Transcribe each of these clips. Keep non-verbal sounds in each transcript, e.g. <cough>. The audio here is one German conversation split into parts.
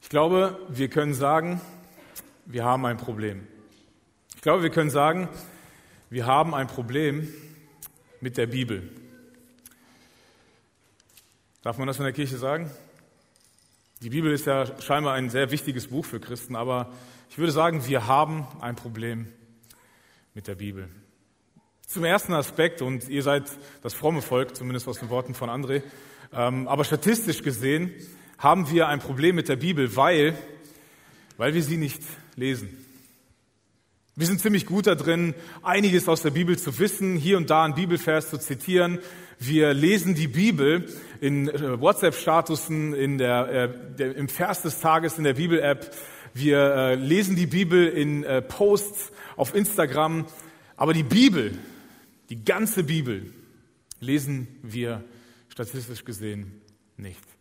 Ich glaube, wir können sagen, wir haben ein Problem. Ich glaube, wir können sagen, wir haben ein Problem mit der Bibel. Darf man das in der Kirche sagen? Die Bibel ist ja scheinbar ein sehr wichtiges Buch für Christen, aber ich würde sagen, wir haben ein Problem mit der Bibel. Zum ersten Aspekt, und ihr seid das fromme Volk, zumindest aus den Worten von André, ähm, aber statistisch gesehen haben wir ein Problem mit der Bibel, weil, weil wir sie nicht lesen. Wir sind ziemlich gut da drin, einiges aus der Bibel zu wissen, hier und da einen Bibelvers zu zitieren. Wir lesen die Bibel in äh, WhatsApp-Statusen, in der, äh, der, im Vers des Tages in der Bibel-App. Wir äh, lesen die Bibel in äh, Posts auf Instagram. Aber die Bibel, die ganze Bibel, lesen wir statistisch gesehen nicht.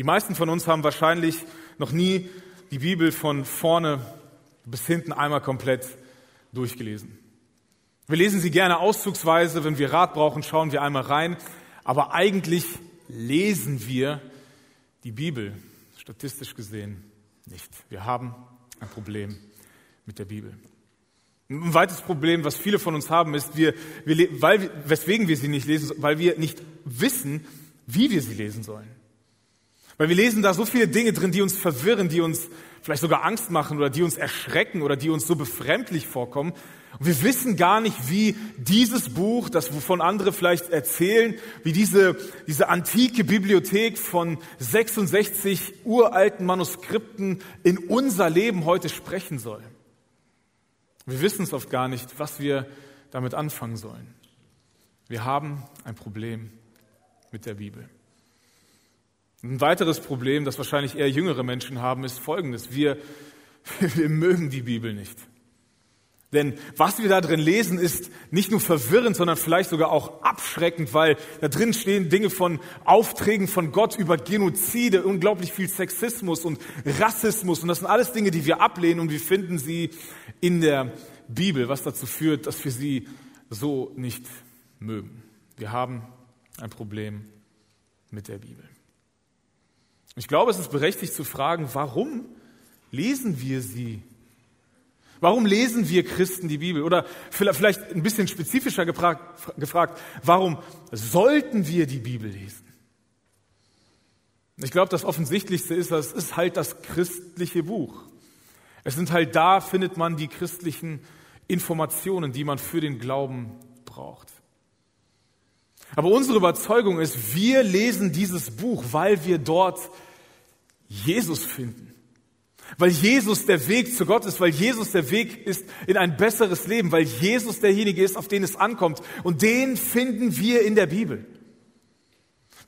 Die meisten von uns haben wahrscheinlich noch nie die Bibel von vorne bis hinten einmal komplett durchgelesen. Wir lesen sie gerne auszugsweise, wenn wir Rat brauchen, schauen wir einmal rein, aber eigentlich lesen wir die Bibel statistisch gesehen nicht. Wir haben ein Problem mit der Bibel. Ein weiteres Problem, was viele von uns haben, ist, wir, wir, weil, weswegen wir sie nicht lesen, weil wir nicht wissen, wie wir sie lesen sollen. Weil wir lesen da so viele Dinge drin, die uns verwirren, die uns vielleicht sogar Angst machen oder die uns erschrecken oder die uns so befremdlich vorkommen. Und wir wissen gar nicht, wie dieses Buch, das wovon andere vielleicht erzählen, wie diese, diese antike Bibliothek von 66 uralten Manuskripten in unser Leben heute sprechen soll. Wir wissen es oft gar nicht, was wir damit anfangen sollen. Wir haben ein Problem mit der Bibel. Ein weiteres Problem, das wahrscheinlich eher jüngere Menschen haben, ist folgendes. Wir, <laughs> wir mögen die Bibel nicht. Denn was wir da drin lesen, ist nicht nur verwirrend, sondern vielleicht sogar auch abschreckend, weil da drin stehen Dinge von Aufträgen von Gott über Genozide, unglaublich viel Sexismus und Rassismus. Und das sind alles Dinge, die wir ablehnen und wir finden sie in der Bibel, was dazu führt, dass wir sie so nicht mögen. Wir haben ein Problem mit der Bibel. Ich glaube, es ist berechtigt zu fragen, warum lesen wir sie? Warum lesen wir Christen die Bibel? Oder vielleicht ein bisschen spezifischer gefragt, warum sollten wir die Bibel lesen? Ich glaube, das Offensichtlichste ist, es ist halt das christliche Buch. Es sind halt da, findet man die christlichen Informationen, die man für den Glauben braucht. Aber unsere Überzeugung ist, wir lesen dieses Buch, weil wir dort Jesus finden. Weil Jesus der Weg zu Gott ist, weil Jesus der Weg ist in ein besseres Leben, weil Jesus derjenige ist, auf den es ankommt. Und den finden wir in der Bibel.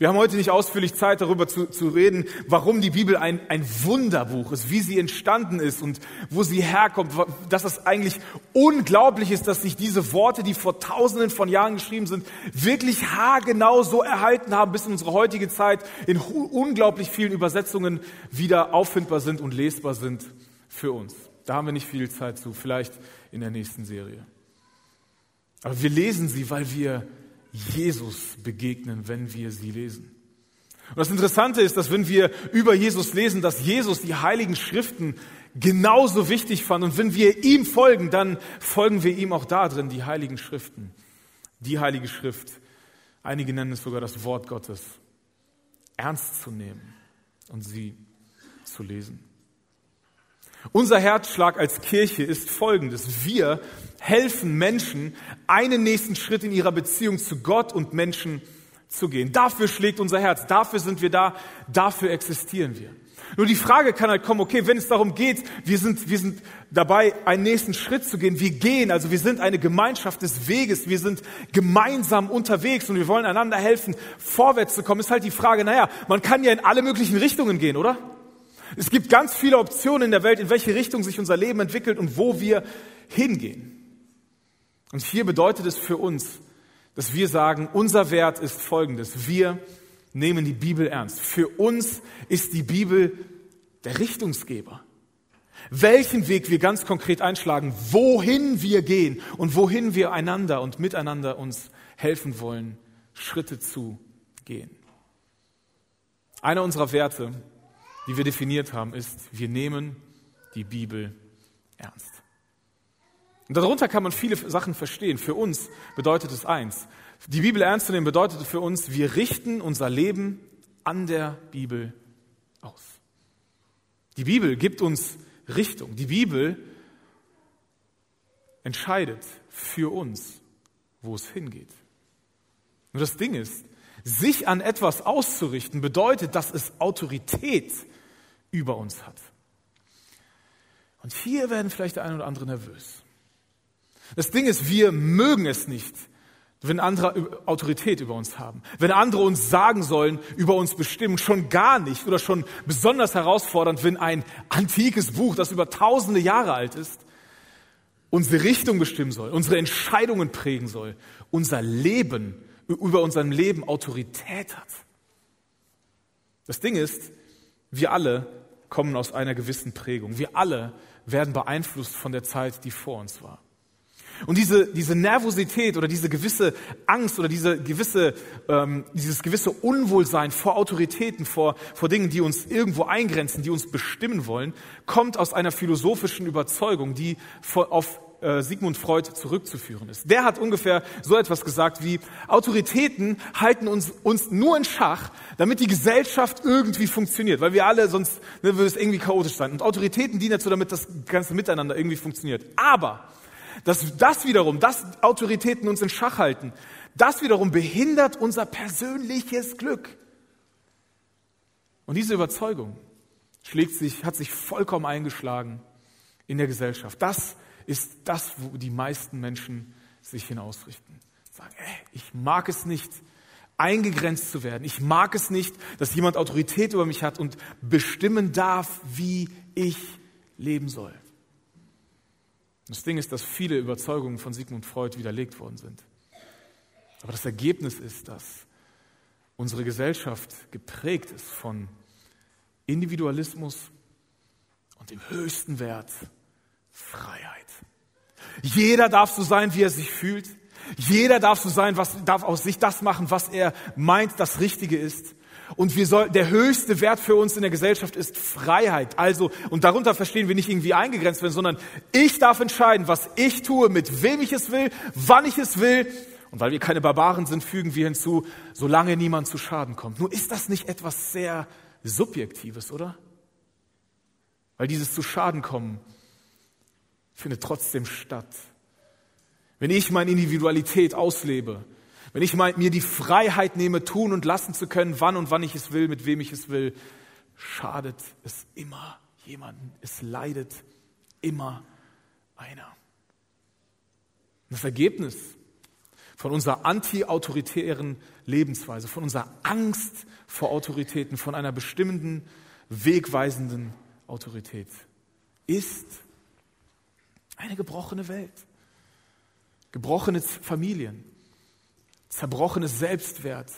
Wir haben heute nicht ausführlich Zeit darüber zu, zu reden, warum die Bibel ein, ein Wunderbuch ist, wie sie entstanden ist und wo sie herkommt, dass es eigentlich unglaublich ist, dass sich diese Worte, die vor tausenden von Jahren geschrieben sind, wirklich haargenau so erhalten haben, bis in unsere heutige Zeit in unglaublich vielen Übersetzungen wieder auffindbar sind und lesbar sind für uns. Da haben wir nicht viel Zeit zu, vielleicht in der nächsten Serie. Aber wir lesen sie, weil wir Jesus begegnen, wenn wir sie lesen. Und das Interessante ist, dass wenn wir über Jesus lesen, dass Jesus die heiligen Schriften genauso wichtig fand. Und wenn wir ihm folgen, dann folgen wir ihm auch da drin, die heiligen Schriften. Die heilige Schrift, einige nennen es sogar das Wort Gottes, ernst zu nehmen und sie zu lesen. Unser Herzschlag als Kirche ist folgendes. Wir helfen Menschen, einen nächsten Schritt in ihrer Beziehung zu Gott und Menschen zu gehen. Dafür schlägt unser Herz, dafür sind wir da, dafür existieren wir. Nur die Frage kann halt kommen, okay, wenn es darum geht, wir sind, wir sind dabei, einen nächsten Schritt zu gehen. Wir gehen, also wir sind eine Gemeinschaft des Weges, wir sind gemeinsam unterwegs und wir wollen einander helfen, vorwärts zu kommen. Ist halt die Frage, naja, man kann ja in alle möglichen Richtungen gehen, oder? Es gibt ganz viele Optionen in der Welt, in welche Richtung sich unser Leben entwickelt und wo wir hingehen. Und hier bedeutet es für uns, dass wir sagen, unser Wert ist folgendes. Wir nehmen die Bibel ernst. Für uns ist die Bibel der Richtungsgeber. Welchen Weg wir ganz konkret einschlagen, wohin wir gehen und wohin wir einander und miteinander uns helfen wollen, Schritte zu gehen. Einer unserer Werte die wir definiert haben, ist, wir nehmen die Bibel ernst. Und darunter kann man viele Sachen verstehen. Für uns bedeutet es eins. Die Bibel ernst zu nehmen bedeutet für uns, wir richten unser Leben an der Bibel aus. Die Bibel gibt uns Richtung. Die Bibel entscheidet für uns, wo es hingeht. Nur das Ding ist, sich an etwas auszurichten bedeutet, dass es Autorität über uns hat. Und hier werden vielleicht der eine oder andere nervös. Das Ding ist, wir mögen es nicht, wenn andere Autorität über uns haben, wenn andere uns sagen sollen, über uns bestimmen, schon gar nicht oder schon besonders herausfordernd, wenn ein antikes Buch, das über tausende Jahre alt ist, unsere Richtung bestimmen soll, unsere Entscheidungen prägen soll, unser Leben, über unserem Leben Autorität hat. Das Ding ist, wir alle kommen aus einer gewissen Prägung. Wir alle werden beeinflusst von der Zeit, die vor uns war. Und diese, diese Nervosität oder diese gewisse Angst oder diese gewisse, ähm, dieses gewisse Unwohlsein vor Autoritäten, vor, vor Dingen, die uns irgendwo eingrenzen, die uns bestimmen wollen, kommt aus einer philosophischen Überzeugung, die auf äh, Sigmund Freud zurückzuführen ist. Der hat ungefähr so etwas gesagt wie, Autoritäten halten uns, uns nur in Schach, damit die Gesellschaft irgendwie funktioniert, weil wir alle sonst ne, würde es irgendwie chaotisch sein. Und Autoritäten dienen dazu, damit das ganze Miteinander irgendwie funktioniert. Aber dass das wiederum, dass Autoritäten uns in Schach halten, das wiederum behindert unser persönliches Glück. Und diese Überzeugung schlägt sich, hat sich vollkommen eingeschlagen in der Gesellschaft. Das ist das, wo die meisten Menschen sich hinausrichten. Sagen, ey, ich mag es nicht, eingegrenzt zu werden. Ich mag es nicht, dass jemand Autorität über mich hat und bestimmen darf, wie ich leben soll. Das Ding ist, dass viele Überzeugungen von Sigmund Freud widerlegt worden sind. Aber das Ergebnis ist, dass unsere Gesellschaft geprägt ist von Individualismus und dem höchsten Wert Freiheit. Jeder darf so sein, wie er sich fühlt. Jeder darf so sein, was, darf aus sich das machen, was er meint, das Richtige ist. Und wir soll, der höchste Wert für uns in der Gesellschaft ist Freiheit. Also, und darunter verstehen wir nicht irgendwie eingegrenzt werden, sondern ich darf entscheiden, was ich tue, mit wem ich es will, wann ich es will. Und weil wir keine Barbaren sind, fügen wir hinzu, solange niemand zu Schaden kommt. Nur ist das nicht etwas sehr Subjektives, oder? Weil dieses zu Schaden kommen findet trotzdem statt. Wenn ich meine Individualität auslebe, wenn ich mir die Freiheit nehme, tun und lassen zu können, wann und wann ich es will, mit wem ich es will, schadet es immer jemanden. Es leidet immer einer. Das Ergebnis von unserer anti-autoritären Lebensweise, von unserer Angst vor Autoritäten, von einer bestimmenden, wegweisenden Autorität ist eine gebrochene Welt, gebrochene Familien, zerbrochenes Selbstwert.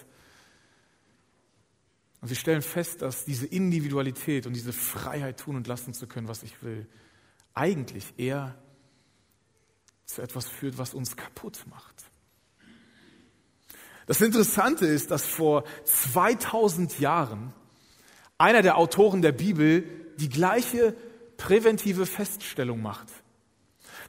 Und wir stellen fest, dass diese Individualität und diese Freiheit tun und lassen zu können, was ich will, eigentlich eher zu etwas führt, was uns kaputt macht. Das Interessante ist, dass vor 2000 Jahren einer der Autoren der Bibel die gleiche präventive Feststellung macht.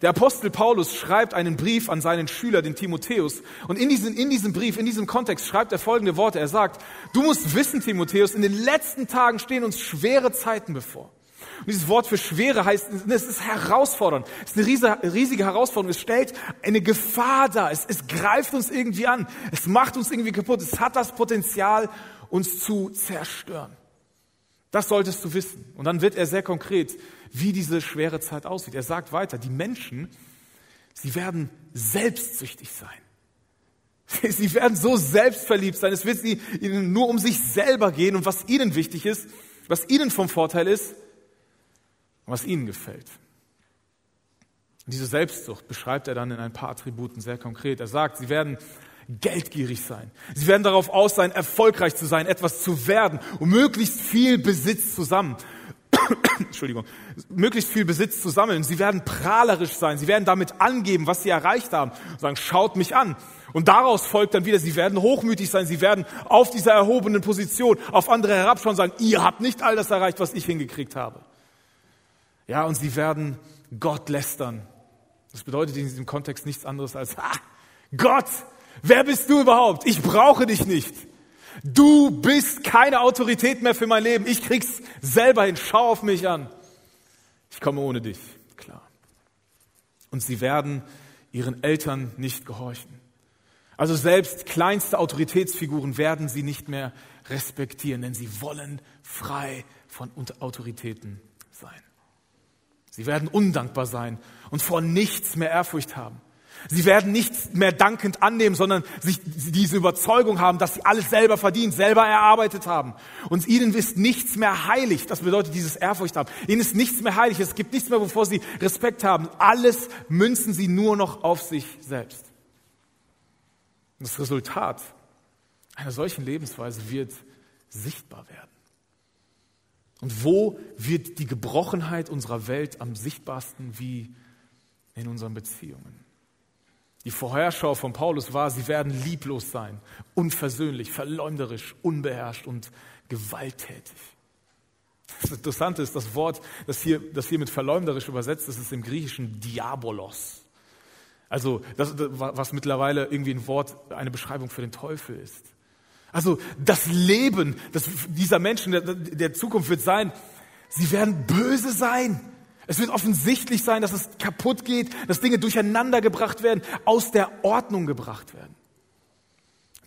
Der Apostel Paulus schreibt einen Brief an seinen Schüler, den Timotheus. Und in, diesem, in diesem Brief, in diesem Kontext schreibt er folgende Worte. Er sagt, du musst wissen, Timotheus, in den letzten Tagen stehen uns schwere Zeiten bevor. Und dieses Wort für schwere heißt, es ist herausfordernd. Es ist eine riesige, riesige Herausforderung. Es stellt eine Gefahr dar. Es, es greift uns irgendwie an. Es macht uns irgendwie kaputt. Es hat das Potenzial, uns zu zerstören. Das solltest du wissen. Und dann wird er sehr konkret wie diese schwere Zeit aussieht. Er sagt weiter, die Menschen, sie werden selbstsüchtig sein. <laughs> Sie werden so selbstverliebt sein. Es wird ihnen nur um sich selber gehen und was ihnen wichtig ist, was ihnen vom Vorteil ist und was ihnen gefällt. Und diese Selbstsucht beschreibt er dann in ein paar Attributen sehr konkret. Er sagt, sie werden geldgierig sein. Sie werden darauf aus sein, erfolgreich zu sein, etwas zu werden und möglichst viel Besitz zusammen <coughs> Entschuldigung, möglichst viel Besitz zu sammeln. Sie werden prahlerisch sein. Sie werden damit angeben, was sie erreicht haben. Und sagen, schaut mich an. Und daraus folgt dann wieder, sie werden hochmütig sein. Sie werden auf dieser erhobenen Position auf andere herabschauen und sagen, ihr habt nicht all das erreicht, was ich hingekriegt habe. Ja, und sie werden Gott lästern. Das bedeutet in diesem Kontext nichts anderes als, ah, Gott, wer bist du überhaupt? Ich brauche dich nicht. Du bist keine Autorität mehr für mein Leben. Ich krieg's selber hin. Schau auf mich an. Ich komme ohne dich. Klar. Und sie werden ihren Eltern nicht gehorchen. Also selbst kleinste Autoritätsfiguren werden sie nicht mehr respektieren, denn sie wollen frei von Autoritäten sein. Sie werden undankbar sein und vor nichts mehr Ehrfurcht haben. Sie werden nichts mehr dankend annehmen, sondern sich diese Überzeugung haben, dass sie alles selber verdient, selber erarbeitet haben. Und ihnen ist nichts mehr heilig. Das bedeutet dieses Ehrfurcht haben. Ihnen ist nichts mehr heilig. Es gibt nichts mehr, wovor sie Respekt haben. Alles münzen sie nur noch auf sich selbst. Und das Resultat einer solchen Lebensweise wird sichtbar werden. Und wo wird die Gebrochenheit unserer Welt am sichtbarsten wie in unseren Beziehungen? Die Vorherschau von Paulus war, sie werden lieblos sein, unversöhnlich, verleumderisch, unbeherrscht und gewalttätig. Das Interessante ist, das Wort, das hier, das hier mit verleumderisch übersetzt ist, ist im Griechischen Diabolos. Also, das, was mittlerweile irgendwie ein Wort, eine Beschreibung für den Teufel ist. Also, das Leben das, dieser Menschen der, der Zukunft wird sein, sie werden böse sein. Es wird offensichtlich sein, dass es kaputt geht, dass Dinge durcheinander gebracht werden, aus der Ordnung gebracht werden.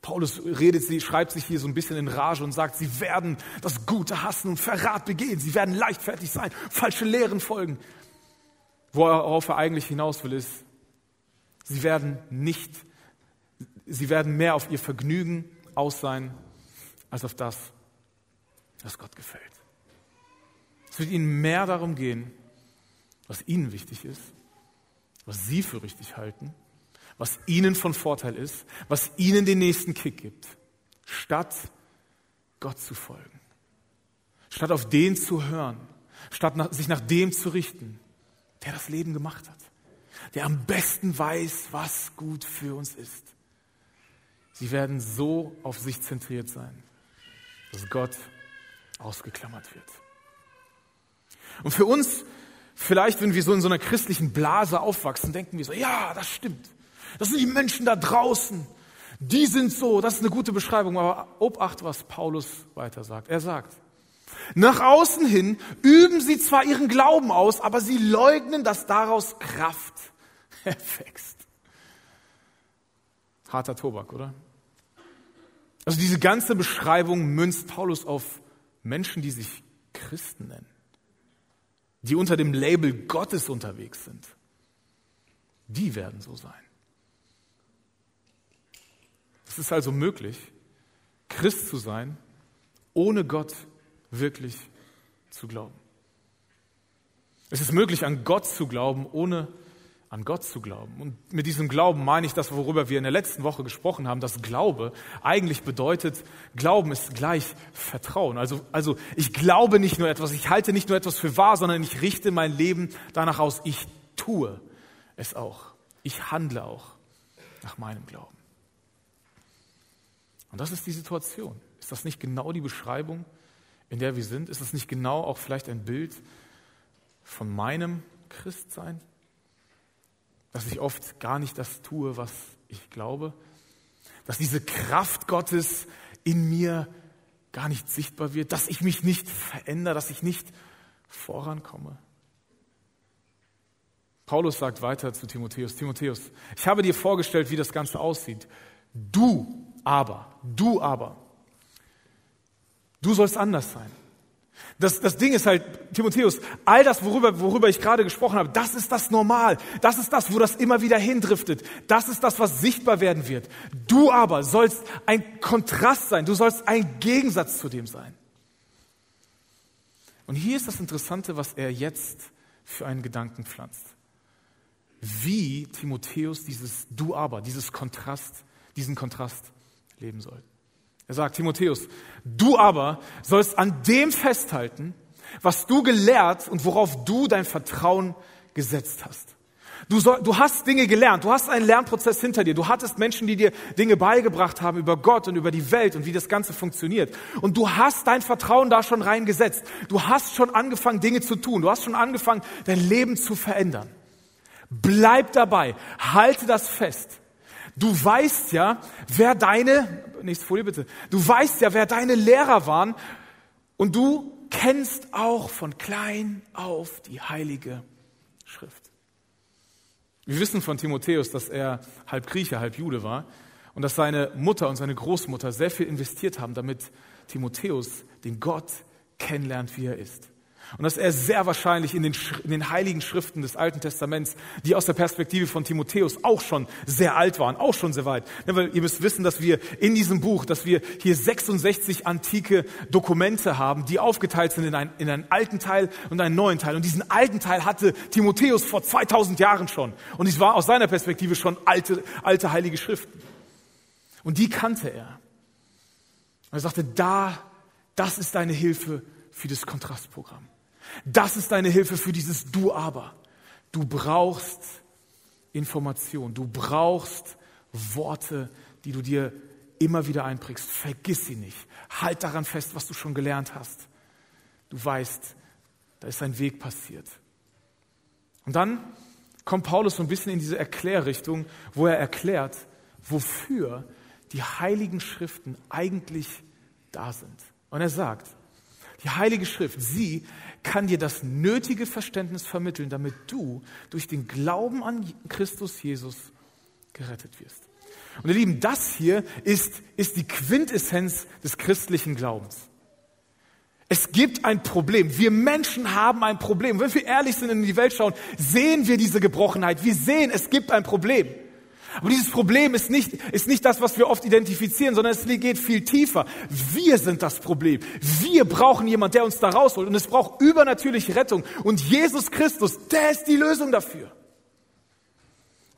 Paulus redet sie, schreibt sich hier so ein bisschen in Rage und sagt, sie werden das Gute hassen und Verrat begehen, sie werden leichtfertig sein, falsche Lehren folgen. Worauf er eigentlich hinaus will, ist, sie werden nicht, sie werden mehr auf ihr Vergnügen aus sein, als auf das, was Gott gefällt. Es wird ihnen mehr darum gehen, was ihnen wichtig ist, was sie für richtig halten, was ihnen von Vorteil ist, was ihnen den nächsten Kick gibt, statt Gott zu folgen, statt auf den zu hören, statt nach, sich nach dem zu richten, der das Leben gemacht hat, der am besten weiß, was gut für uns ist. Sie werden so auf sich zentriert sein, dass Gott ausgeklammert wird. Und für uns Vielleicht, wenn wir so in so einer christlichen Blase aufwachsen, denken wir so, ja, das stimmt. Das sind die Menschen da draußen. Die sind so. Das ist eine gute Beschreibung. Aber obacht, was Paulus weiter sagt. Er sagt, nach außen hin üben sie zwar ihren Glauben aus, aber sie leugnen, dass daraus Kraft <laughs> erwächst. Harter Tobak, oder? Also diese ganze Beschreibung münzt Paulus auf Menschen, die sich Christen nennen die unter dem Label Gottes unterwegs sind, die werden so sein. Es ist also möglich, Christ zu sein, ohne Gott wirklich zu glauben. Es ist möglich, an Gott zu glauben, ohne an Gott zu glauben. Und mit diesem Glauben meine ich das, worüber wir in der letzten Woche gesprochen haben, dass Glaube eigentlich bedeutet, Glauben ist gleich Vertrauen. Also, also ich glaube nicht nur etwas, ich halte nicht nur etwas für wahr, sondern ich richte mein Leben danach aus. Ich tue es auch. Ich handle auch nach meinem Glauben. Und das ist die Situation. Ist das nicht genau die Beschreibung, in der wir sind? Ist das nicht genau auch vielleicht ein Bild von meinem Christsein? Dass ich oft gar nicht das tue, was ich glaube, dass diese Kraft Gottes in mir gar nicht sichtbar wird, dass ich mich nicht verändere, dass ich nicht vorankomme. Paulus sagt weiter zu Timotheus, Timotheus, ich habe dir vorgestellt, wie das Ganze aussieht. Du aber, du aber, du sollst anders sein. Das, das Ding ist halt, Timotheus, all das, worüber, worüber ich gerade gesprochen habe, das ist das Normal. Das ist das, wo das immer wieder hindriftet. Das ist das, was sichtbar werden wird. Du aber sollst ein Kontrast sein. Du sollst ein Gegensatz zu dem sein. Und hier ist das Interessante, was er jetzt für einen Gedanken pflanzt. Wie Timotheus dieses Du aber, dieses Kontrast, diesen Kontrast leben soll. Er sagt, Timotheus, du aber sollst an dem festhalten, was du gelehrt und worauf du dein Vertrauen gesetzt hast. Du, soll, du hast Dinge gelernt, du hast einen Lernprozess hinter dir, du hattest Menschen, die dir Dinge beigebracht haben über Gott und über die Welt und wie das Ganze funktioniert. Und du hast dein Vertrauen da schon reingesetzt. Du hast schon angefangen, Dinge zu tun. Du hast schon angefangen, dein Leben zu verändern. Bleib dabei, halte das fest. Du weißt ja, wer deine, nächste Folie bitte, du weißt ja, wer deine Lehrer waren und du kennst auch von klein auf die Heilige Schrift. Wir wissen von Timotheus, dass er halb Grieche, halb Jude war und dass seine Mutter und seine Großmutter sehr viel investiert haben, damit Timotheus den Gott kennenlernt, wie er ist. Und dass er sehr wahrscheinlich in den, in den, heiligen Schriften des Alten Testaments, die aus der Perspektive von Timotheus auch schon sehr alt waren, auch schon sehr weit. Ja, weil ihr müsst wissen, dass wir in diesem Buch, dass wir hier 66 antike Dokumente haben, die aufgeteilt sind in, ein, in einen alten Teil und einen neuen Teil. Und diesen alten Teil hatte Timotheus vor 2000 Jahren schon. Und es war aus seiner Perspektive schon alte, alte heilige Schriften. Und die kannte er. Und er sagte, da, das ist deine Hilfe für das Kontrastprogramm. Das ist deine Hilfe für dieses Du aber. Du brauchst Information, du brauchst Worte, die du dir immer wieder einprägst. Vergiss sie nicht. Halt daran fest, was du schon gelernt hast. Du weißt, da ist ein Weg passiert. Und dann kommt Paulus so ein bisschen in diese Erklärrichtung, wo er erklärt, wofür die heiligen Schriften eigentlich da sind. Und er sagt, die Heilige Schrift, sie kann dir das nötige Verständnis vermitteln, damit du durch den Glauben an Christus Jesus gerettet wirst. Und ihr Lieben, das hier ist, ist die Quintessenz des christlichen Glaubens. Es gibt ein Problem. Wir Menschen haben ein Problem. Wenn wir ehrlich sind und in die Welt schauen, sehen wir diese Gebrochenheit. Wir sehen, es gibt ein Problem. Aber dieses Problem ist nicht, ist nicht das, was wir oft identifizieren, sondern es geht viel tiefer. Wir sind das Problem. Wir brauchen jemand, der uns da rausholt. Und es braucht übernatürliche Rettung. Und Jesus Christus, der ist die Lösung dafür.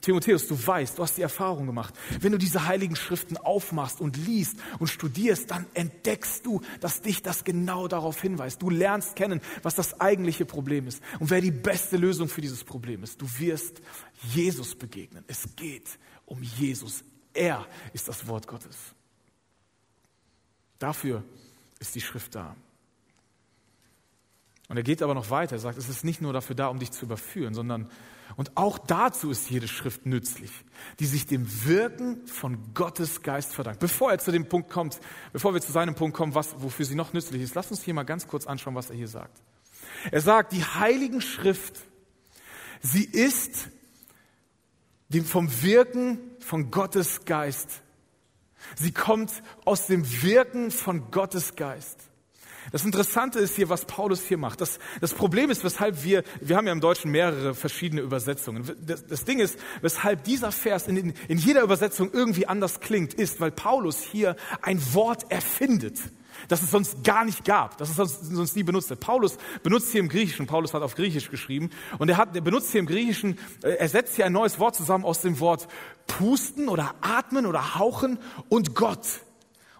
Timotheus, du weißt, du hast die Erfahrung gemacht. Wenn du diese heiligen Schriften aufmachst und liest und studierst, dann entdeckst du, dass dich das genau darauf hinweist. Du lernst kennen, was das eigentliche Problem ist und wer die beste Lösung für dieses Problem ist. Du wirst Jesus begegnen. Es geht um Jesus. Er ist das Wort Gottes. Dafür ist die Schrift da. Und er geht aber noch weiter. Er sagt, es ist nicht nur dafür da, um dich zu überführen, sondern, und auch dazu ist jede Schrift nützlich, die sich dem Wirken von Gottes Geist verdankt. Bevor er zu dem Punkt kommt, bevor wir zu seinem Punkt kommen, was, wofür sie noch nützlich ist, lass uns hier mal ganz kurz anschauen, was er hier sagt. Er sagt, die Heiligen Schrift, sie ist dem vom Wirken von Gottes Geist. Sie kommt aus dem Wirken von Gottes Geist. Das Interessante ist hier, was Paulus hier macht. Das, das Problem ist, weshalb wir, wir haben ja im Deutschen mehrere verschiedene Übersetzungen. Das, das Ding ist, weshalb dieser Vers in, in jeder Übersetzung irgendwie anders klingt, ist, weil Paulus hier ein Wort erfindet das es sonst gar nicht gab, das es sonst, sonst nie benutzt hat. Paulus benutzt hier im Griechischen, Paulus hat auf Griechisch geschrieben, und er, hat, er benutzt hier im Griechischen, äh, er setzt hier ein neues Wort zusammen aus dem Wort pusten oder atmen oder hauchen und Gott.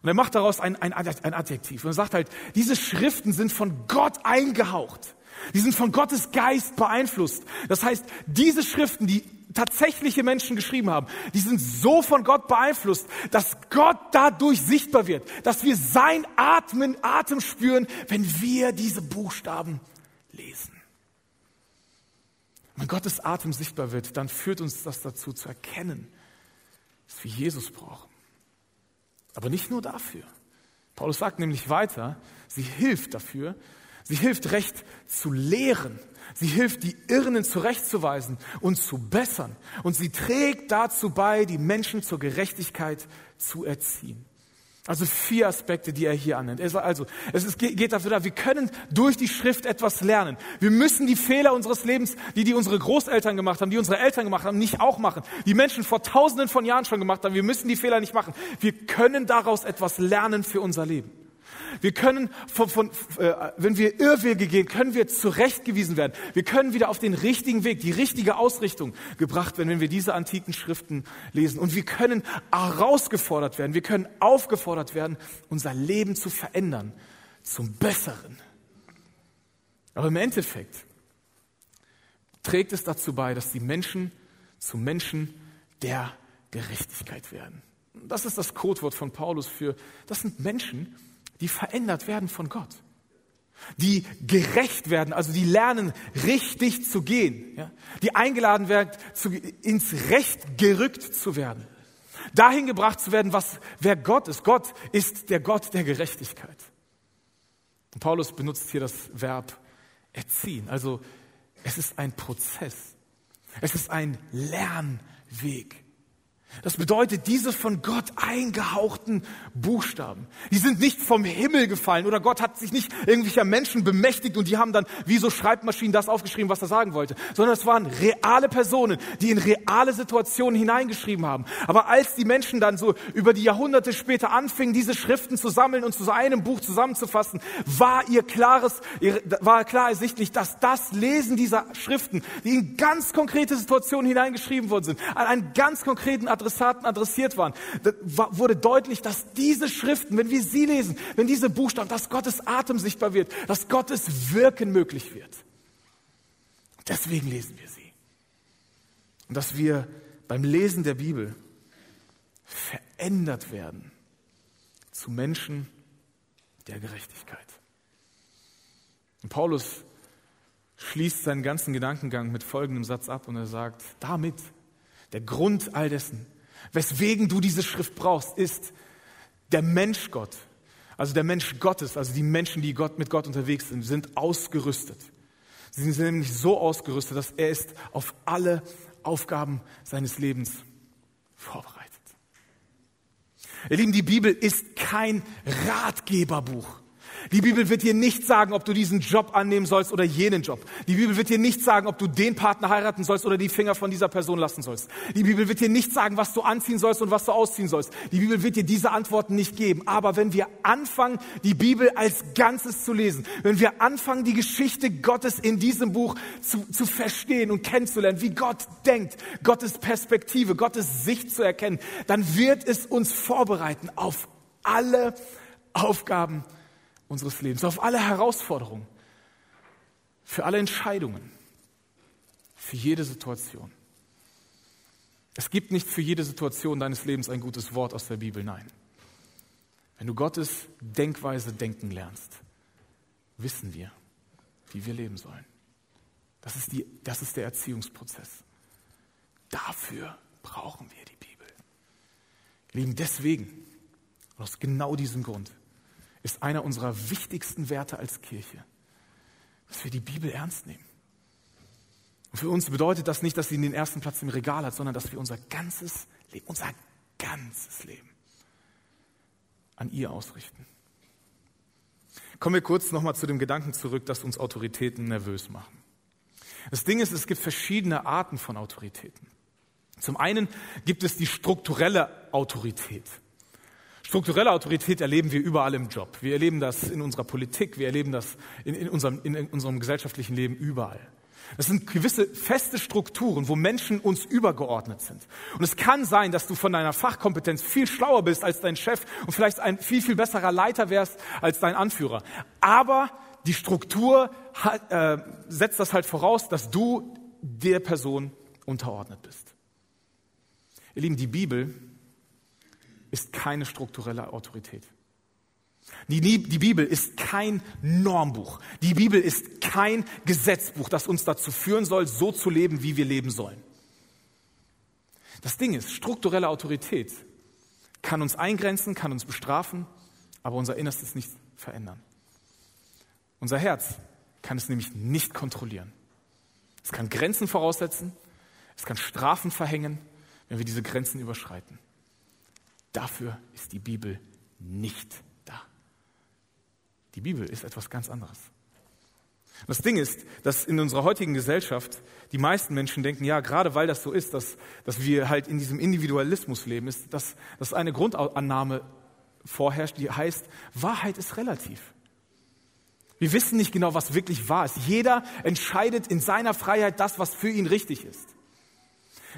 Und er macht daraus ein, ein, ein Adjektiv und er sagt halt, diese Schriften sind von Gott eingehaucht. Die sind von Gottes Geist beeinflusst. Das heißt, diese Schriften, die tatsächliche Menschen geschrieben haben, die sind so von Gott beeinflusst, dass Gott dadurch sichtbar wird, dass wir sein Atmen, Atem spüren, wenn wir diese Buchstaben lesen. Wenn Gottes Atem sichtbar wird, dann führt uns das dazu zu erkennen, dass wir Jesus brauchen. Aber nicht nur dafür. Paulus sagt nämlich weiter, sie hilft dafür, sie hilft recht zu lehren, Sie hilft, die Irrenden zurechtzuweisen und zu bessern. Und sie trägt dazu bei, die Menschen zur Gerechtigkeit zu erziehen. Also vier Aspekte, die er hier annennt. Also, es ist, geht dafür da, wir können durch die Schrift etwas lernen. Wir müssen die Fehler unseres Lebens, die, die unsere Großeltern gemacht haben, die unsere Eltern gemacht haben, nicht auch machen. Die Menschen vor tausenden von Jahren schon gemacht haben. Wir müssen die Fehler nicht machen. Wir können daraus etwas lernen für unser Leben. Wir können, von, von, äh, wenn wir Irrwege gehen, können wir zurechtgewiesen werden. Wir können wieder auf den richtigen Weg, die richtige Ausrichtung gebracht werden, wenn wir diese antiken Schriften lesen. Und wir können herausgefordert werden, wir können aufgefordert werden, unser Leben zu verändern zum Besseren. Aber im Endeffekt trägt es dazu bei, dass die Menschen zu Menschen der Gerechtigkeit werden. Das ist das Codewort von Paulus für, das sind Menschen, die verändert werden von Gott. Die gerecht werden, also die lernen, richtig zu gehen. Ja? Die eingeladen werden, zu, ins Recht gerückt zu werden. Dahin gebracht zu werden, was, wer Gott ist. Gott ist der Gott der Gerechtigkeit. Und Paulus benutzt hier das Verb erziehen. Also es ist ein Prozess. Es ist ein Lernweg. Das bedeutet, diese von Gott eingehauchten Buchstaben, die sind nicht vom Himmel gefallen oder Gott hat sich nicht irgendwelcher Menschen bemächtigt und die haben dann wie so Schreibmaschinen das aufgeschrieben, was er sagen wollte, sondern es waren reale Personen, die in reale Situationen hineingeschrieben haben. Aber als die Menschen dann so über die Jahrhunderte später anfingen, diese Schriften zu sammeln und zu einem Buch zusammenzufassen, war ihr klares, war klar ersichtlich, dass das Lesen dieser Schriften, die in ganz konkrete Situationen hineingeschrieben worden sind, an einen ganz konkreten Adressaten adressiert waren, wurde deutlich, dass diese Schriften, wenn wir sie lesen, wenn diese Buchstaben, dass Gottes Atem sichtbar wird, dass Gottes Wirken möglich wird. Deswegen lesen wir sie. Und dass wir beim Lesen der Bibel verändert werden zu Menschen der Gerechtigkeit. Und Paulus schließt seinen ganzen Gedankengang mit folgendem Satz ab und er sagt, damit der Grund all dessen, weswegen du diese Schrift brauchst, ist der Mensch Gott. Also der Mensch Gottes, also die Menschen, die Gott, mit Gott unterwegs sind, sind ausgerüstet. Sie sind nämlich so ausgerüstet, dass er ist auf alle Aufgaben seines Lebens vorbereitet. Ihr Lieben, die Bibel ist kein Ratgeberbuch. Die Bibel wird dir nicht sagen, ob du diesen Job annehmen sollst oder jenen Job. Die Bibel wird dir nicht sagen, ob du den Partner heiraten sollst oder die Finger von dieser Person lassen sollst. Die Bibel wird dir nicht sagen, was du anziehen sollst und was du ausziehen sollst. Die Bibel wird dir diese Antworten nicht geben. Aber wenn wir anfangen, die Bibel als Ganzes zu lesen, wenn wir anfangen, die Geschichte Gottes in diesem Buch zu, zu verstehen und kennenzulernen, wie Gott denkt, Gottes Perspektive, Gottes Sicht zu erkennen, dann wird es uns vorbereiten auf alle Aufgaben unseres Lebens, auf alle Herausforderungen, für alle Entscheidungen, für jede Situation. Es gibt nicht für jede Situation deines Lebens ein gutes Wort aus der Bibel, nein. Wenn du Gottes Denkweise denken lernst, wissen wir, wie wir leben sollen. Das ist, die, das ist der Erziehungsprozess. Dafür brauchen wir die Bibel. Lieben, deswegen, aus genau diesem Grund, ist einer unserer wichtigsten Werte als Kirche, dass wir die Bibel ernst nehmen. Und für uns bedeutet das nicht, dass sie den ersten Platz im Regal hat, sondern dass wir unser ganzes Leben, unser ganzes Leben an ihr ausrichten. Kommen wir kurz nochmal zu dem Gedanken zurück, dass uns Autoritäten nervös machen. Das Ding ist, es gibt verschiedene Arten von Autoritäten. Zum einen gibt es die strukturelle Autorität. Strukturelle Autorität erleben wir überall im Job. Wir erleben das in unserer Politik, wir erleben das in, in, unserem, in, unserem gesellschaftlichen Leben überall. Das sind gewisse feste Strukturen, wo Menschen uns übergeordnet sind. Und es kann sein, dass du von deiner Fachkompetenz viel schlauer bist als dein Chef und vielleicht ein viel, viel besserer Leiter wärst als dein Anführer. Aber die Struktur hat, äh, setzt das halt voraus, dass du der Person unterordnet bist. Ihr Lieben, die Bibel ist keine strukturelle Autorität. Die, die, Bibel ist kein Normbuch. Die Bibel ist kein Gesetzbuch, das uns dazu führen soll, so zu leben, wie wir leben sollen. Das Ding ist, strukturelle Autorität kann uns eingrenzen, kann uns bestrafen, aber unser Innerstes nicht verändern. Unser Herz kann es nämlich nicht kontrollieren. Es kann Grenzen voraussetzen, es kann Strafen verhängen, wenn wir diese Grenzen überschreiten. Dafür ist die Bibel nicht da. Die Bibel ist etwas ganz anderes. Das Ding ist, dass in unserer heutigen Gesellschaft die meisten Menschen denken, ja, gerade weil das so ist, dass, dass wir halt in diesem Individualismus leben, ist, dass, dass eine Grundannahme vorherrscht, die heißt, Wahrheit ist relativ. Wir wissen nicht genau, was wirklich wahr ist. Jeder entscheidet in seiner Freiheit das, was für ihn richtig ist.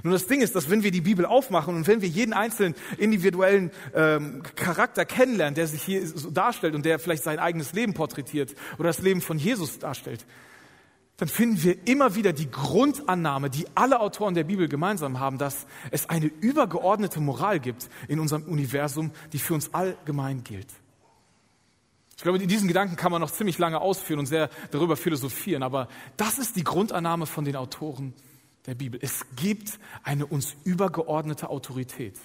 Nun, das Ding ist, dass wenn wir die Bibel aufmachen und wenn wir jeden einzelnen individuellen ähm, Charakter kennenlernen, der sich hier so darstellt und der vielleicht sein eigenes Leben porträtiert oder das Leben von Jesus darstellt, dann finden wir immer wieder die Grundannahme, die alle Autoren der Bibel gemeinsam haben, dass es eine übergeordnete Moral gibt in unserem Universum, die für uns allgemein gilt. Ich glaube, diesen Gedanken kann man noch ziemlich lange ausführen und sehr darüber philosophieren, aber das ist die Grundannahme von den Autoren der Bibel. Es gibt eine uns übergeordnete Autorität.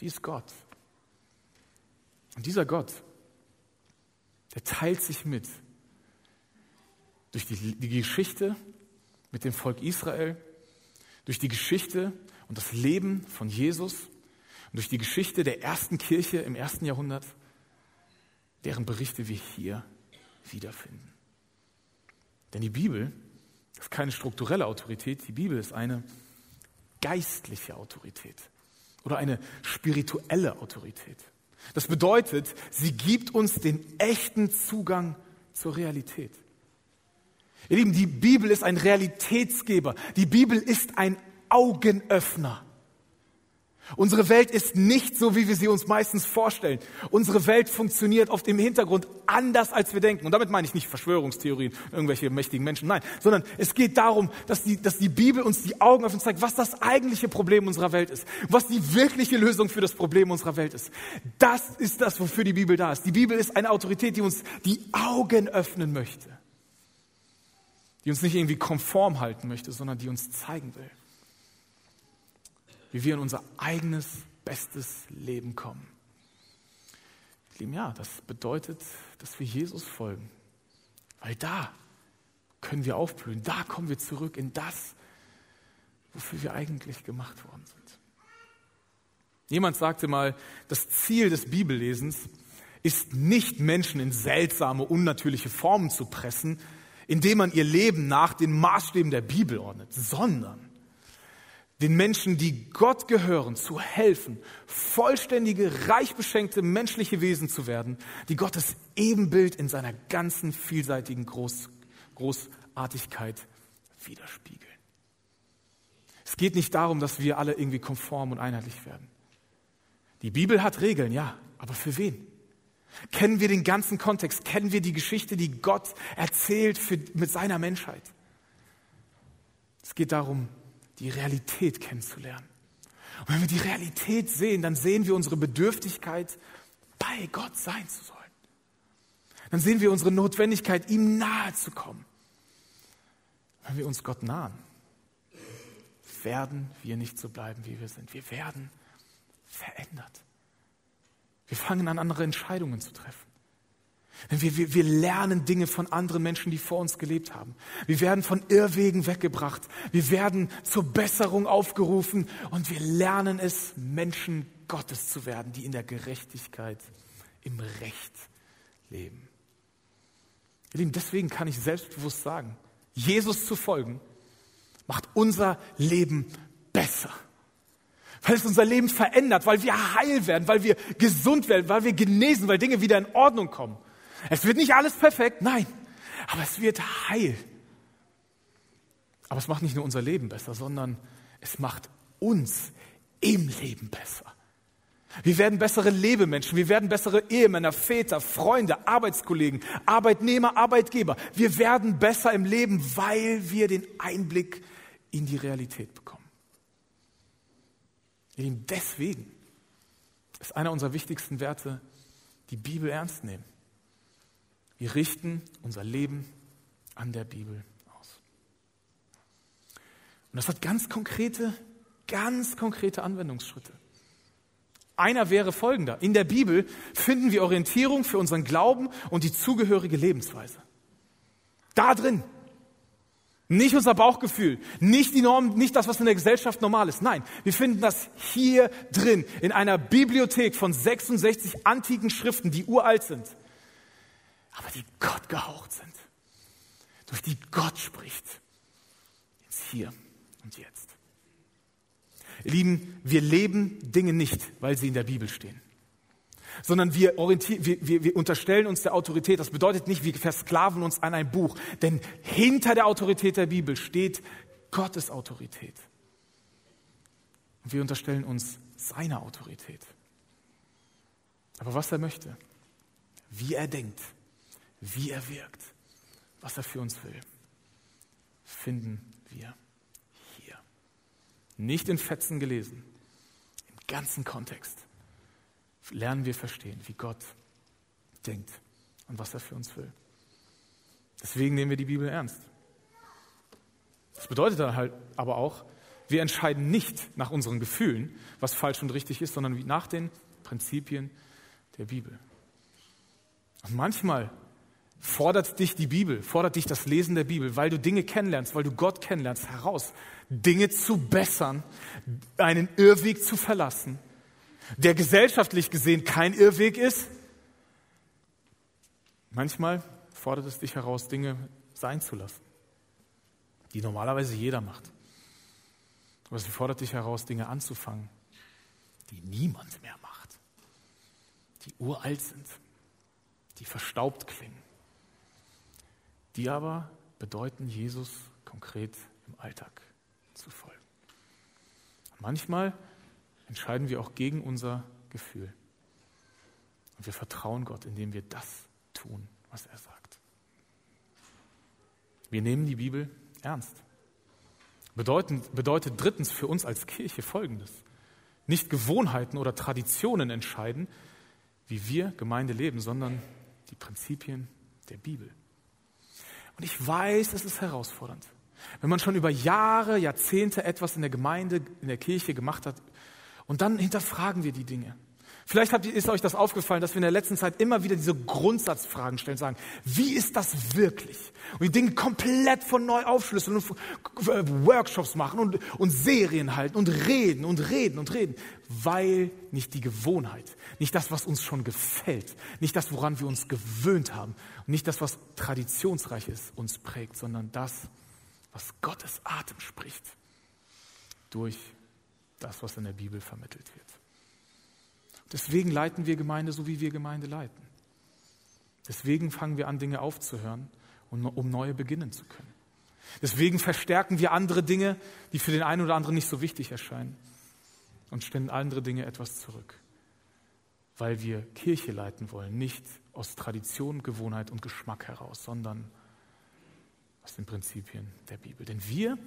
Die ist Gott. Und dieser Gott, der teilt sich mit durch die, die Geschichte mit dem Volk Israel, durch die Geschichte und das Leben von Jesus und durch die Geschichte der ersten Kirche im ersten Jahrhundert, deren Berichte wir hier wiederfinden. Denn die Bibel ist keine strukturelle Autorität, die Bibel ist eine geistliche Autorität oder eine spirituelle Autorität. Das bedeutet, sie gibt uns den echten Zugang zur Realität. Ihr Lieben, die Bibel ist ein Realitätsgeber. Die Bibel ist ein Augenöffner. Unsere Welt ist nicht so, wie wir sie uns meistens vorstellen. Unsere Welt funktioniert oft im Hintergrund anders, als wir denken. Und damit meine ich nicht Verschwörungstheorien, irgendwelche mächtigen Menschen, nein, sondern es geht darum, dass die, dass die Bibel uns die Augen öffnet und zeigt, was das eigentliche Problem unserer Welt ist, was die wirkliche Lösung für das Problem unserer Welt ist. Das ist das, wofür die Bibel da ist. Die Bibel ist eine Autorität, die uns die Augen öffnen möchte, die uns nicht irgendwie konform halten möchte, sondern die uns zeigen will wie wir in unser eigenes bestes Leben kommen. Lieben, ja, das bedeutet, dass wir Jesus folgen. Weil da können wir aufblühen, da kommen wir zurück in das, wofür wir eigentlich gemacht worden sind. Jemand sagte mal, das Ziel des Bibellesens ist nicht Menschen in seltsame, unnatürliche Formen zu pressen, indem man ihr Leben nach den Maßstäben der Bibel ordnet, sondern den Menschen, die Gott gehören, zu helfen, vollständige, reich beschenkte menschliche Wesen zu werden, die Gottes Ebenbild in seiner ganzen vielseitigen Groß, Großartigkeit widerspiegeln. Es geht nicht darum, dass wir alle irgendwie konform und einheitlich werden. Die Bibel hat Regeln, ja, aber für wen? Kennen wir den ganzen Kontext? Kennen wir die Geschichte, die Gott erzählt für, mit seiner Menschheit? Es geht darum, die Realität kennenzulernen. Und wenn wir die Realität sehen, dann sehen wir unsere Bedürftigkeit, bei Gott sein zu sollen. Dann sehen wir unsere Notwendigkeit, ihm nahe zu kommen. Wenn wir uns Gott nahen, werden wir nicht so bleiben, wie wir sind. Wir werden verändert. Wir fangen an, andere Entscheidungen zu treffen. Wir, wir, wir lernen Dinge von anderen Menschen, die vor uns gelebt haben. Wir werden von Irrwegen weggebracht. Wir werden zur Besserung aufgerufen und wir lernen es, Menschen Gottes zu werden, die in der Gerechtigkeit, im Recht leben. Ihr Lieben, deswegen kann ich selbstbewusst sagen, Jesus zu folgen, macht unser Leben besser. Weil es unser Leben verändert, weil wir heil werden, weil wir gesund werden, weil wir genesen, weil Dinge wieder in Ordnung kommen. Es wird nicht alles perfekt, nein, aber es wird heil. Aber es macht nicht nur unser Leben besser, sondern es macht uns im Leben besser. Wir werden bessere Lebemenschen, wir werden bessere Ehemänner, Väter, Freunde, Arbeitskollegen, Arbeitnehmer, Arbeitgeber. Wir werden besser im Leben, weil wir den Einblick in die Realität bekommen. Deswegen ist einer unserer wichtigsten Werte, die Bibel ernst nehmen. Wir richten unser Leben an der Bibel aus. Und das hat ganz konkrete, ganz konkrete Anwendungsschritte. Einer wäre folgender. In der Bibel finden wir Orientierung für unseren Glauben und die zugehörige Lebensweise. Da drin. Nicht unser Bauchgefühl, nicht die Norm, nicht das, was in der Gesellschaft normal ist. Nein, wir finden das hier drin, in einer Bibliothek von 66 antiken Schriften, die uralt sind aber die Gott gehaucht sind, durch die Gott spricht, ins Hier und Jetzt. Ihr Lieben, wir leben Dinge nicht, weil sie in der Bibel stehen, sondern wir, orientieren, wir, wir, wir unterstellen uns der Autorität. Das bedeutet nicht, wir versklaven uns an ein Buch, denn hinter der Autorität der Bibel steht Gottes Autorität. Und wir unterstellen uns seiner Autorität. Aber was er möchte, wie er denkt, wie er wirkt, was er für uns will, finden wir hier. Nicht in Fetzen gelesen, im ganzen Kontext lernen wir verstehen, wie Gott denkt und was er für uns will. Deswegen nehmen wir die Bibel ernst. Das bedeutet dann halt aber auch, wir entscheiden nicht nach unseren Gefühlen, was falsch und richtig ist, sondern nach den Prinzipien der Bibel. Und manchmal fordert dich die Bibel, fordert dich das Lesen der Bibel, weil du Dinge kennenlernst, weil du Gott kennenlernst, heraus, Dinge zu bessern, einen Irrweg zu verlassen, der gesellschaftlich gesehen kein Irrweg ist. Manchmal fordert es dich heraus, Dinge sein zu lassen, die normalerweise jeder macht. Aber sie fordert dich heraus, Dinge anzufangen, die niemand mehr macht, die uralt sind, die verstaubt klingen, die aber bedeuten, Jesus konkret im Alltag zu folgen. Und manchmal entscheiden wir auch gegen unser Gefühl. Und wir vertrauen Gott, indem wir das tun, was er sagt. Wir nehmen die Bibel ernst. Bedeutet, bedeutet drittens für uns als Kirche Folgendes. Nicht Gewohnheiten oder Traditionen entscheiden, wie wir Gemeinde leben, sondern die Prinzipien der Bibel. Und ich weiß, es ist herausfordernd. Wenn man schon über Jahre, Jahrzehnte etwas in der Gemeinde, in der Kirche gemacht hat, und dann hinterfragen wir die Dinge. Vielleicht ist euch das aufgefallen, dass wir in der letzten Zeit immer wieder diese Grundsatzfragen stellen, sagen, wie ist das wirklich? Und die Dinge komplett von neu aufschlüsseln und äh, Workshops machen und, und Serien halten und reden und reden und reden, weil nicht die Gewohnheit, nicht das, was uns schon gefällt, nicht das, woran wir uns gewöhnt haben, und nicht das, was traditionsreich ist, uns prägt, sondern das, was Gottes Atem spricht, durch das, was in der Bibel vermittelt wird. Deswegen leiten wir Gemeinde so, wie wir Gemeinde leiten. Deswegen fangen wir an, Dinge aufzuhören, um neue beginnen zu können. Deswegen verstärken wir andere Dinge, die für den einen oder anderen nicht so wichtig erscheinen und stellen andere Dinge etwas zurück, weil wir Kirche leiten wollen, nicht aus Tradition, Gewohnheit und Geschmack heraus, sondern aus den Prinzipien der Bibel. Denn wir,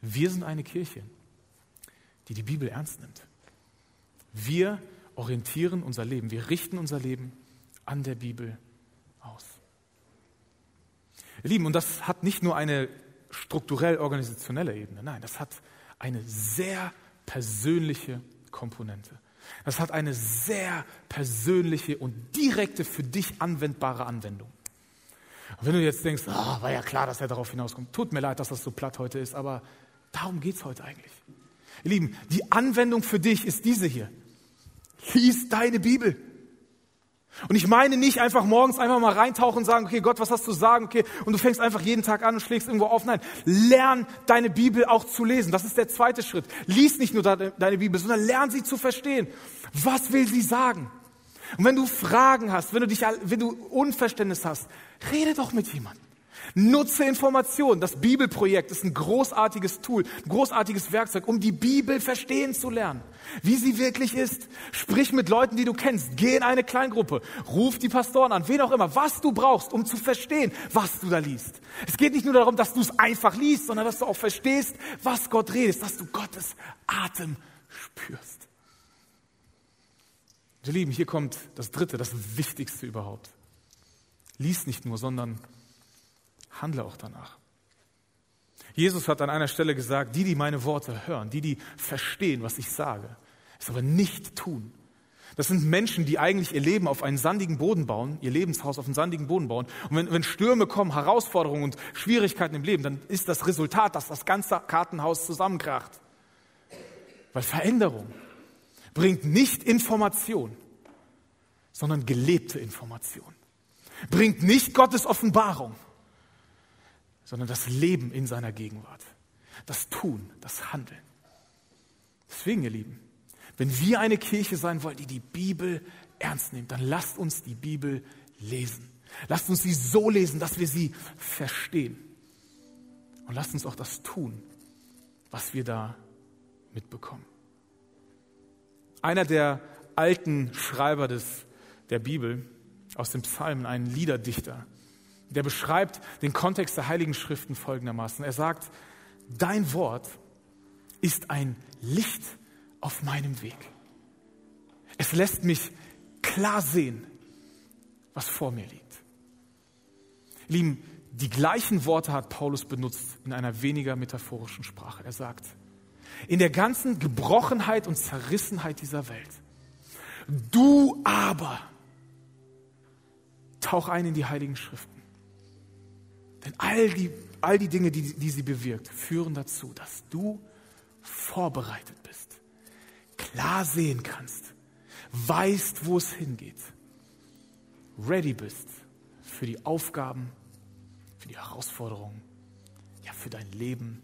wir sind eine Kirche, die die Bibel ernst nimmt. Wir orientieren unser Leben, wir richten unser Leben an der Bibel aus. Lieben, und das hat nicht nur eine strukturell organisationelle Ebene, nein, das hat eine sehr persönliche Komponente. Das hat eine sehr persönliche und direkte für dich anwendbare Anwendung. Und wenn du jetzt denkst, oh, war ja klar, dass er darauf hinauskommt, tut mir leid, dass das so platt heute ist, aber darum geht es heute eigentlich. Ihr Lieben, die Anwendung für dich ist diese hier. Lies deine Bibel. Und ich meine nicht einfach morgens einfach mal reintauchen und sagen, okay, Gott, was hast du zu sagen? Okay, und du fängst einfach jeden Tag an und schlägst irgendwo auf. Nein, lern deine Bibel auch zu lesen. Das ist der zweite Schritt. Lies nicht nur deine Bibel, sondern lern sie zu verstehen. Was will sie sagen? Und wenn du Fragen hast, wenn du dich, wenn du Unverständnis hast, rede doch mit jemandem. Nutze Informationen. Das Bibelprojekt ist ein großartiges Tool, ein großartiges Werkzeug, um die Bibel verstehen zu lernen. Wie sie wirklich ist. Sprich mit Leuten, die du kennst. Geh in eine Kleingruppe. Ruf die Pastoren an. Wen auch immer. Was du brauchst, um zu verstehen, was du da liest. Es geht nicht nur darum, dass du es einfach liest, sondern dass du auch verstehst, was Gott redet. Dass du Gottes Atem spürst. Ihr Lieben, hier kommt das Dritte, das Wichtigste überhaupt. Lies nicht nur, sondern handle auch danach. Jesus hat an einer Stelle gesagt, die, die meine Worte hören, die, die verstehen, was ich sage, es aber nicht tun. Das sind Menschen, die eigentlich ihr Leben auf einen sandigen Boden bauen, ihr Lebenshaus auf einen sandigen Boden bauen. Und wenn, wenn Stürme kommen, Herausforderungen und Schwierigkeiten im Leben, dann ist das Resultat, dass das ganze Kartenhaus zusammenkracht. Weil Veränderung bringt nicht Information, sondern gelebte Information. Bringt nicht Gottes Offenbarung, sondern das Leben in seiner Gegenwart. Das Tun, das Handeln. Deswegen, ihr Lieben, wenn wir eine Kirche sein wollen, die die Bibel ernst nimmt, dann lasst uns die Bibel lesen. Lasst uns sie so lesen, dass wir sie verstehen. Und lasst uns auch das tun, was wir da mitbekommen. Einer der alten Schreiber des, der Bibel aus dem Psalmen, ein Liederdichter, der beschreibt den Kontext der Heiligen Schriften folgendermaßen. Er sagt, dein Wort ist ein Licht auf meinem Weg. Es lässt mich klar sehen, was vor mir liegt. Lieben, die gleichen Worte hat Paulus benutzt in einer weniger metaphorischen Sprache. Er sagt, in der ganzen Gebrochenheit und Zerrissenheit dieser Welt, du aber tauch ein in die Heiligen Schriften. Denn all die, all die Dinge, die, die sie bewirkt, führen dazu, dass du vorbereitet bist, klar sehen kannst, weißt, wo es hingeht, ready bist für die Aufgaben, für die Herausforderungen, ja, für dein Leben